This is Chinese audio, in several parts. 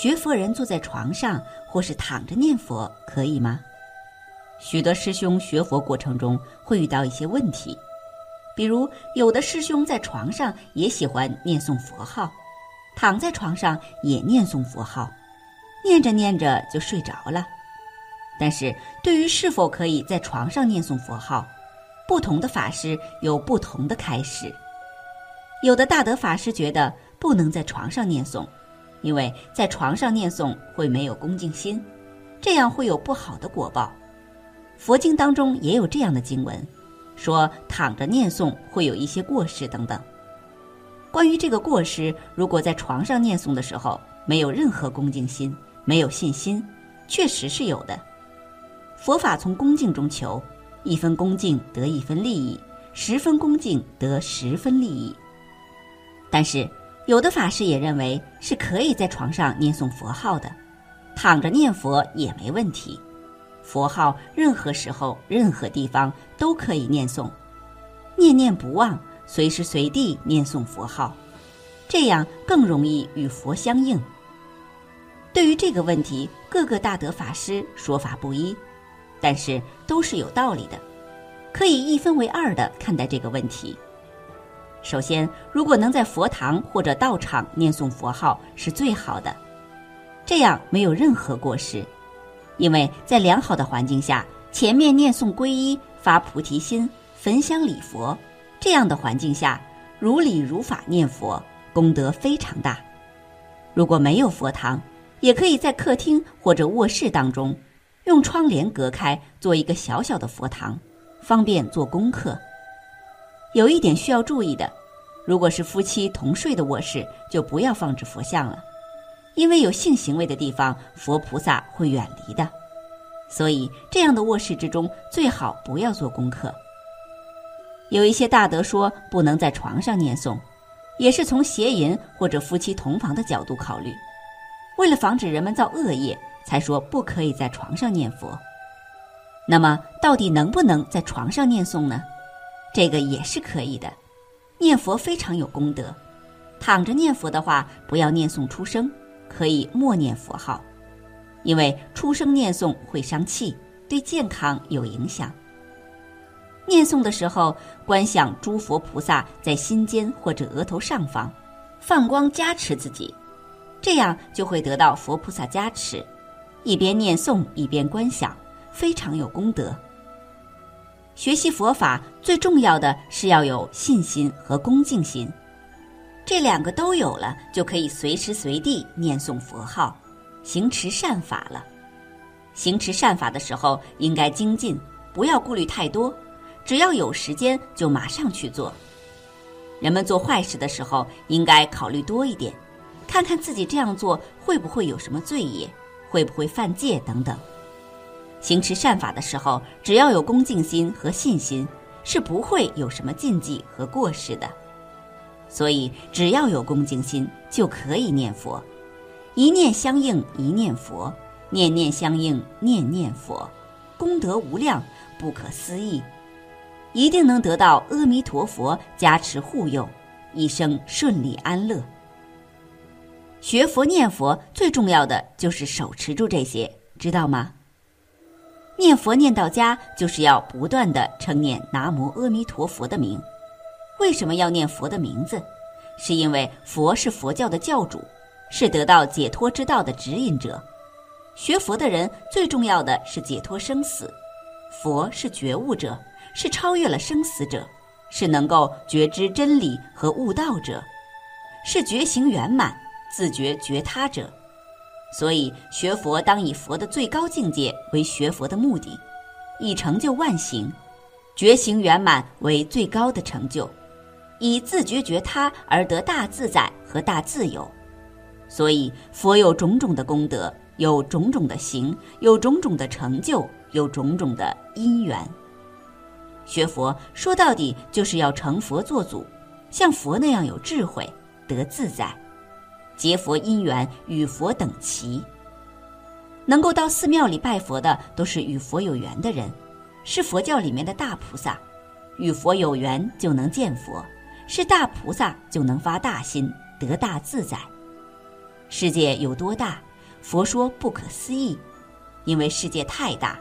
学佛人坐在床上或是躺着念佛可以吗？许多师兄学佛过程中会遇到一些问题，比如有的师兄在床上也喜欢念诵佛号，躺在床上也念诵佛号，念着念着就睡着了。但是对于是否可以在床上念诵佛号，不同的法师有不同的开示。有的大德法师觉得不能在床上念诵。因为在床上念诵会没有恭敬心，这样会有不好的果报。佛经当中也有这样的经文，说躺着念诵会有一些过失等等。关于这个过失，如果在床上念诵的时候没有任何恭敬心，没有信心，确实是有的。佛法从恭敬中求，一分恭敬得一分利益，十分恭敬得十分利益。但是。有的法师也认为是可以在床上念诵佛号的，躺着念佛也没问题。佛号任何时候、任何地方都可以念诵，念念不忘，随时随地念诵佛号，这样更容易与佛相应。对于这个问题，各个大德法师说法不一，但是都是有道理的，可以一分为二的看待这个问题。首先，如果能在佛堂或者道场念诵佛号是最好的，这样没有任何过失，因为在良好的环境下，前面念诵皈依、发菩提心、焚香礼佛，这样的环境下，如理如法念佛，功德非常大。如果没有佛堂，也可以在客厅或者卧室当中，用窗帘隔开，做一个小小的佛堂，方便做功课。有一点需要注意的，如果是夫妻同睡的卧室，就不要放置佛像了，因为有性行为的地方，佛菩萨会远离的。所以，这样的卧室之中最好不要做功课。有一些大德说不能在床上念诵，也是从邪淫或者夫妻同房的角度考虑，为了防止人们造恶业，才说不可以在床上念佛。那么，到底能不能在床上念诵呢？这个也是可以的，念佛非常有功德。躺着念佛的话，不要念诵出声，可以默念佛号，因为出声念诵会伤气，对健康有影响。念诵的时候，观想诸佛菩萨在心间或者额头上方，放光加持自己，这样就会得到佛菩萨加持。一边念诵一边观想，非常有功德。学习佛法最重要的是要有信心和恭敬心，这两个都有了，就可以随时随地念诵佛号，行持善法了。行持善法的时候应该精进，不要顾虑太多，只要有时间就马上去做。人们做坏事的时候应该考虑多一点，看看自己这样做会不会有什么罪业，会不会犯戒等等。行持善法的时候，只要有恭敬心和信心，是不会有什么禁忌和过失的。所以，只要有恭敬心，就可以念佛。一念相应，一念佛；念念相应，念念佛。功德无量，不可思议，一定能得到阿弥陀佛加持护佑，一生顺利安乐。学佛念佛最重要的就是手持住这些，知道吗？念佛念到家，就是要不断的称念南无阿弥陀佛的名。为什么要念佛的名字？是因为佛是佛教的教主，是得到解脱之道的指引者。学佛的人最重要的是解脱生死。佛是觉悟者，是超越了生死者，是能够觉知真理和悟道者，是觉行圆满、自觉觉他者。所以，学佛当以佛的最高境界为学佛的目的，以成就万行，觉行圆满为最高的成就，以自觉觉他而得大自在和大自由。所以，佛有种种的功德，有种种的行，有种种的成就，有种种的因缘。学佛说到底就是要成佛做祖，像佛那样有智慧，得自在。结佛因缘与佛等齐，能够到寺庙里拜佛的都是与佛有缘的人，是佛教里面的大菩萨。与佛有缘就能见佛，是大菩萨就能发大心，得大自在。世界有多大，佛说不可思议，因为世界太大。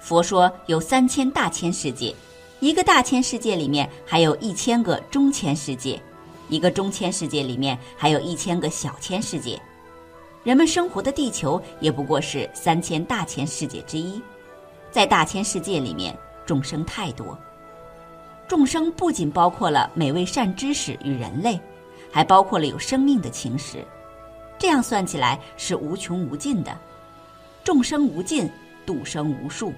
佛说有三千大千世界，一个大千世界里面还有一千个中千世界，一个中千世界里面还有一千个小千世界。人们生活的地球也不过是三千大千世界之一，在大千世界里面，众生太多。众生不仅包括了美味善知识与人类，还包括了有生命的情识，这样算起来是无穷无尽的。众生无尽，度生无数。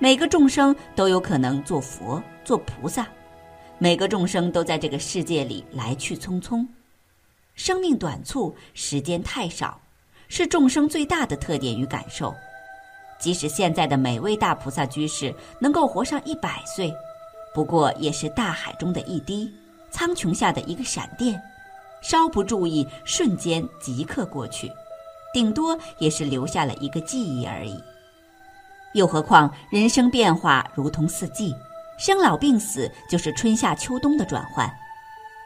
每个众生都有可能做佛、做菩萨，每个众生都在这个世界里来去匆匆，生命短促，时间太少，是众生最大的特点与感受。即使现在的每位大菩萨居士能够活上一百岁，不过也是大海中的一滴，苍穹下的一个闪电，稍不注意，瞬间即刻过去，顶多也是留下了一个记忆而已。又何况人生变化如同四季，生老病死就是春夏秋冬的转换，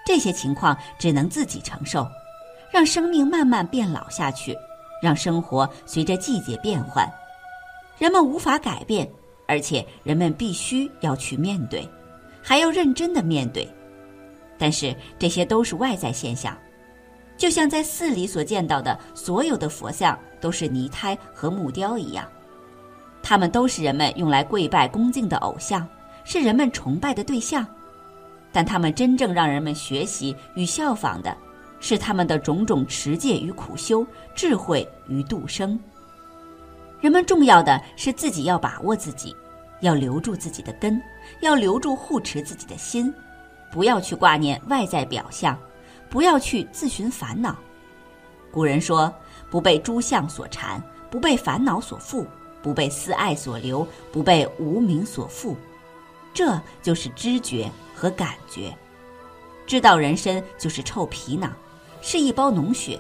这些情况只能自己承受，让生命慢慢变老下去，让生活随着季节变换。人们无法改变，而且人们必须要去面对，还要认真的面对。但是这些都是外在现象，就像在寺里所见到的所有的佛像都是泥胎和木雕一样。他们都是人们用来跪拜恭敬的偶像，是人们崇拜的对象，但他们真正让人们学习与效仿的，是他们的种种持戒与苦修、智慧与度生。人们重要的是自己要把握自己，要留住自己的根，要留住护持自己的心，不要去挂念外在表象，不要去自寻烦恼。古人说：“不被诸相所缠，不被烦恼所缚。”不被私爱所留，不被无名所缚，这就是知觉和感觉。知道人身就是臭皮囊，是一包脓血，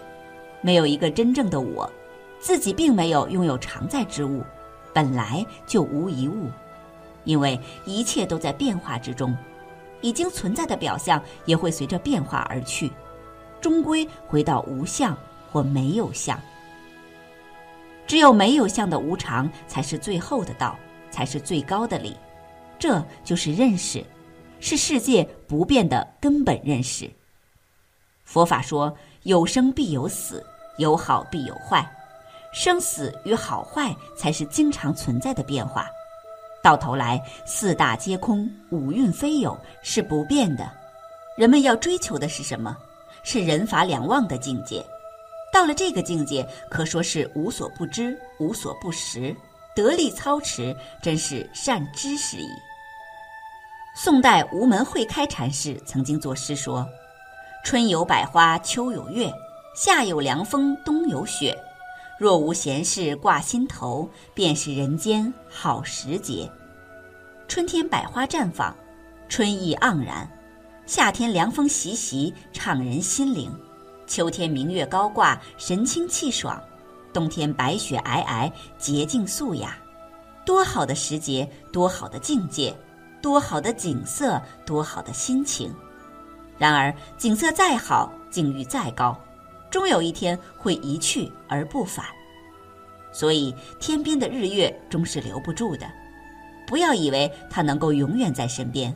没有一个真正的我，自己并没有拥有常在之物，本来就无一物，因为一切都在变化之中，已经存在的表象也会随着变化而去，终归回到无相或没有相。只有没有相的无常，才是最后的道，才是最高的理。这就是认识，是世界不变的根本认识。佛法说有生必有死，有好必有坏，生死与好坏才是经常存在的变化。到头来，四大皆空，五蕴非有，是不变的。人们要追求的是什么？是人法两忘的境界。到了这个境界，可说是无所不知、无所不识，得力操持，真是善知识矣。宋代无门慧开禅师曾经作诗说：“春有百花，秋有月，夏有凉风，冬有雪。若无闲事挂心头，便是人间好时节。春天百花绽放，春意盎然；夏天凉风习习，畅人心灵。”秋天明月高挂，神清气爽；冬天白雪皑皑，洁净素雅。多好的时节，多好的境界，多好的景色，多好的心情。然而，景色再好，境遇再高，终有一天会一去而不返。所以，天边的日月终是留不住的。不要以为它能够永远在身边。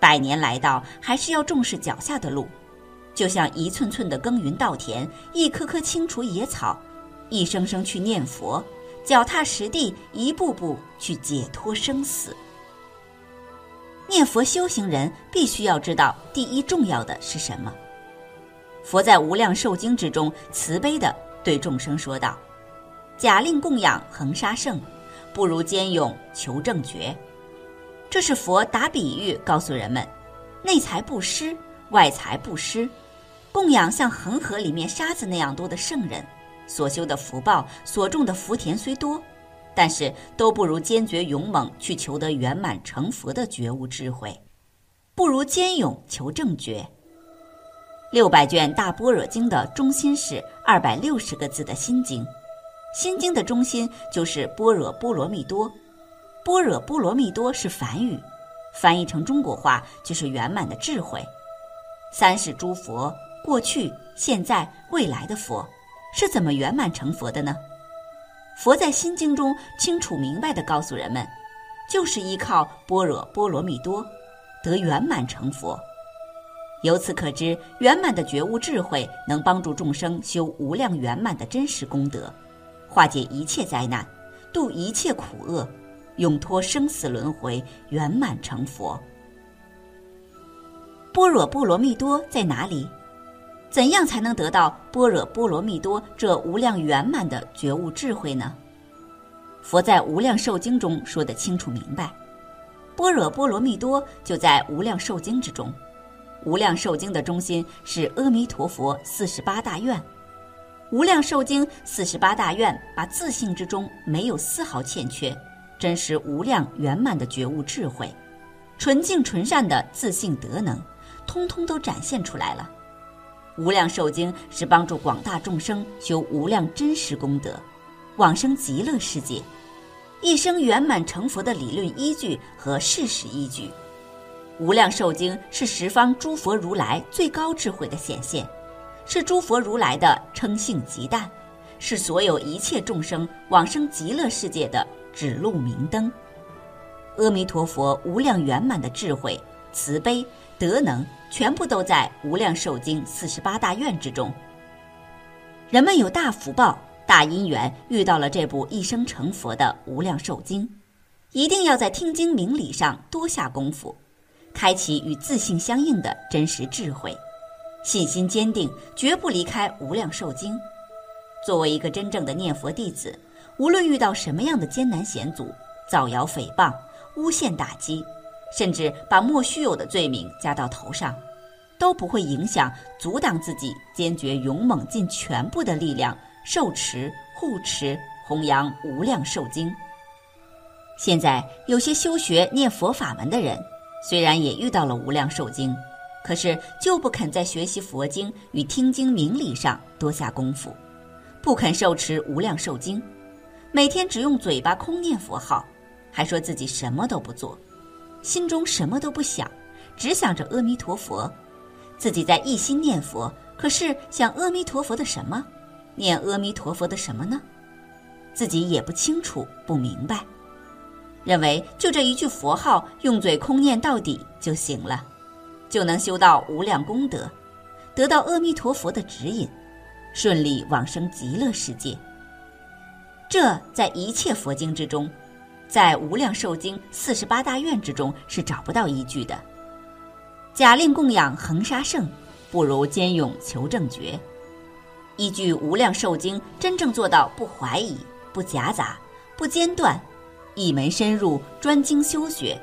百年来到，还是要重视脚下的路。就像一寸寸的耕耘稻田，一颗颗清除野草，一声声去念佛，脚踏实地，一步步去解脱生死。念佛修行人必须要知道，第一重要的是什么？佛在《无量寿经》之中慈悲的对众生说道：“假令供养恒沙圣，不如坚勇求正觉。”这是佛打比喻告诉人们：内财不施，外财不施。供养像恒河里面沙子那样多的圣人，所修的福报、所种的福田虽多，但是都不如坚决勇猛去求得圆满成佛的觉悟智慧，不如坚勇求正觉。六百卷大般若经的中心是二百六十个字的心经，心经的中心就是般若波罗蜜多，般若波罗蜜多是梵语，翻译成中国话就是圆满的智慧。三世诸佛。过去、现在、未来的佛，是怎么圆满成佛的呢？佛在心经中清楚明白地告诉人们，就是依靠般若波罗蜜多，得圆满成佛。由此可知，圆满的觉悟智慧能帮助众生修无量圆满的真实功德，化解一切灾难，度一切苦厄，永脱生死轮回，圆满成佛。般若波罗蜜多在哪里？怎样才能得到般若波罗蜜多这无量圆满的觉悟智慧呢？佛在《无量寿经》中说得清楚明白，般若波罗蜜多就在《无量寿经》之中。《无量寿经》的中心是阿弥陀佛四十八大愿，《无量寿经》四十八大愿把自信之中没有丝毫欠缺，真实无量圆满的觉悟智慧，纯净纯善的自信德能，通通都展现出来了。《无量寿经》是帮助广大众生修无量真实功德，往生极乐世界，一生圆满成佛的理论依据和事实依据。无量寿经是十方诸佛如来最高智慧的显现，是诸佛如来的称性极淡，是所有一切众生往生极乐世界的指路明灯。阿弥陀佛无量圆满的智慧、慈悲、德能，全部都在无量寿经四十八大愿之中。人们有大福报、大因缘，遇到了这部一生成佛的无量寿经，一定要在听经明理上多下功夫。开启与自信相应的真实智慧，信心坚定，绝不离开无量寿经。作为一个真正的念佛弟子，无论遇到什么样的艰难险阻、造谣诽谤、诬陷打击，甚至把莫须有的罪名加到头上，都不会影响、阻挡自己坚决勇猛尽全部的力量受持、护持、弘扬无量寿经。现在有些修学念佛法门的人。虽然也遇到了无量寿经，可是就不肯在学习佛经与听经明理上多下功夫，不肯受持无量寿经，每天只用嘴巴空念佛号，还说自己什么都不做，心中什么都不想，只想着阿弥陀佛，自己在一心念佛，可是想阿弥陀佛的什么，念阿弥陀佛的什么呢？自己也不清楚，不明白。认为就这一句佛号，用嘴空念到底就行了，就能修到无量功德，得到阿弥陀佛的指引，顺利往生极乐世界。这在一切佛经之中，在无量寿经四十八大愿之中是找不到依据的。假令供养恒沙圣，不如坚勇求正觉。依据无量寿经，真正做到不怀疑、不夹杂、不间断。一门深入，专精修学，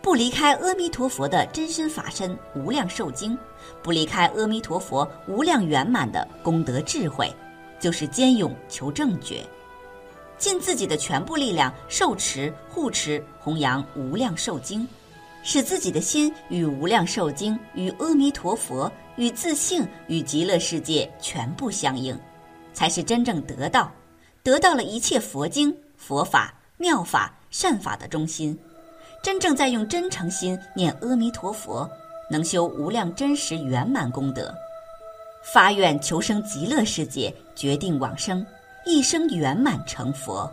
不离开阿弥陀佛的真身法身无量寿经，不离开阿弥陀佛无量圆满的功德智慧，就是坚勇求正觉，尽自己的全部力量受持护持弘扬无量寿经，使自己的心与无量寿经与阿弥陀佛与自性与极乐世界全部相应，才是真正得到，得到了一切佛经佛法。妙法善法的中心，真正在用真诚心念阿弥陀佛，能修无量真实圆满功德，发愿求生极乐世界，决定往生，一生圆满成佛。